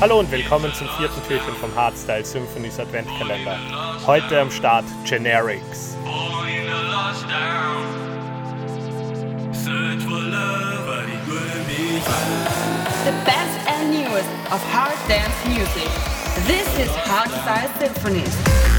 Hallo und willkommen zum vierten Türchen vom Hardstyle Symphonies Adventkalender. Heute am Start Generics. The best and newest of hard dance music. This is Hardstyle Symphonies.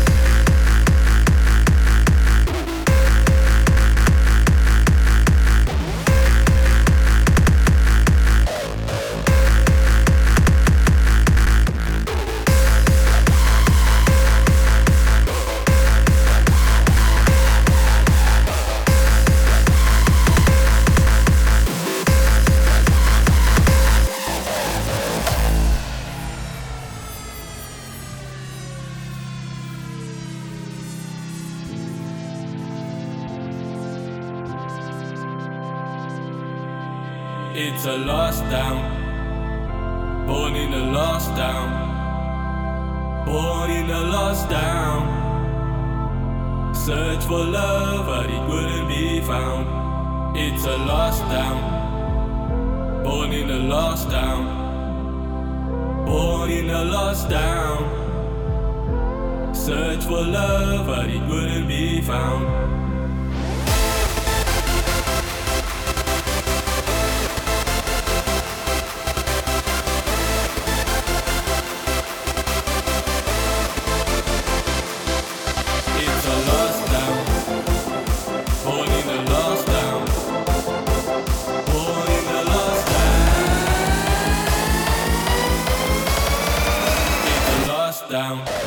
It's a lost town, born in a lost town, born in a lost town. Search for love, but it wouldn't be found. It's a lost town, born in a lost town, born in a lost town. Search for love, but it wouldn't be found. So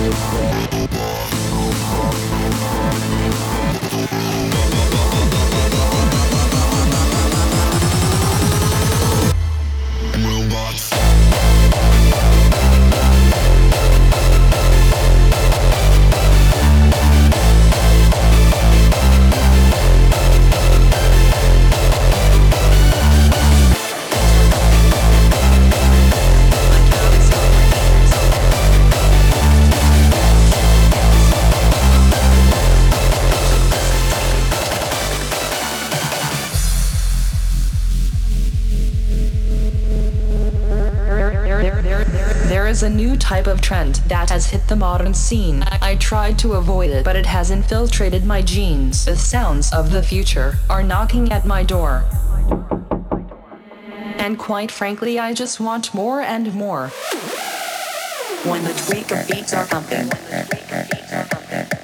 Boba. A new type of trend that has hit the modern scene. I tried to avoid it, but it has infiltrated my genes. The sounds of the future are knocking at my door. And quite frankly, I just want more and more. When the tweaker beats are pumping,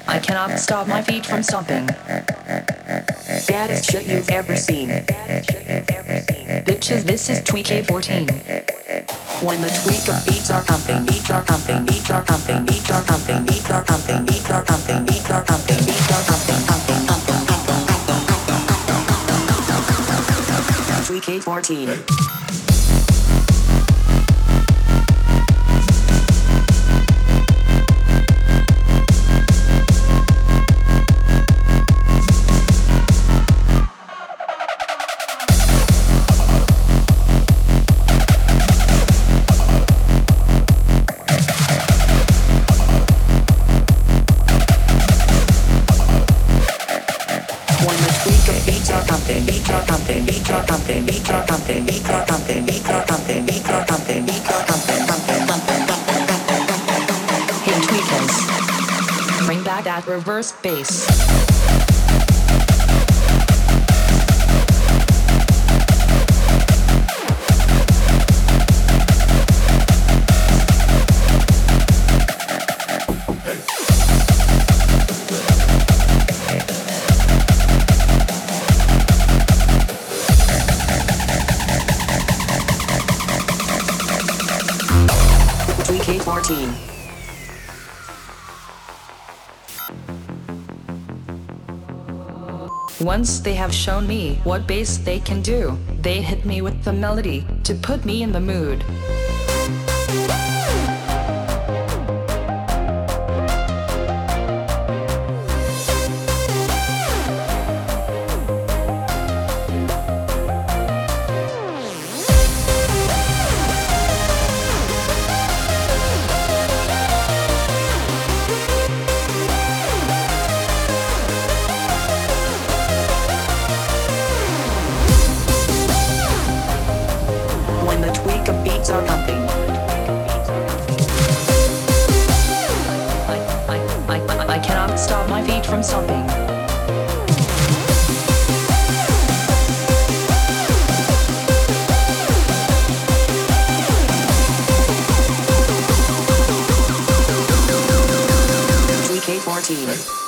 I cannot stop my feet from stomping. Baddest shit you've ever seen. Bitches, this is Tweak 14. When the tweaker beats are pumping, beats are pumping, beats are pumping, beats are pumping, beats are pumping, beats are pumping, beats are pumping, beats are pumping, pumping, pumping, pumping. Bring back that reverse bass. Once they have shown me what bass they can do, they hit me with the melody to put me in the mood. our team.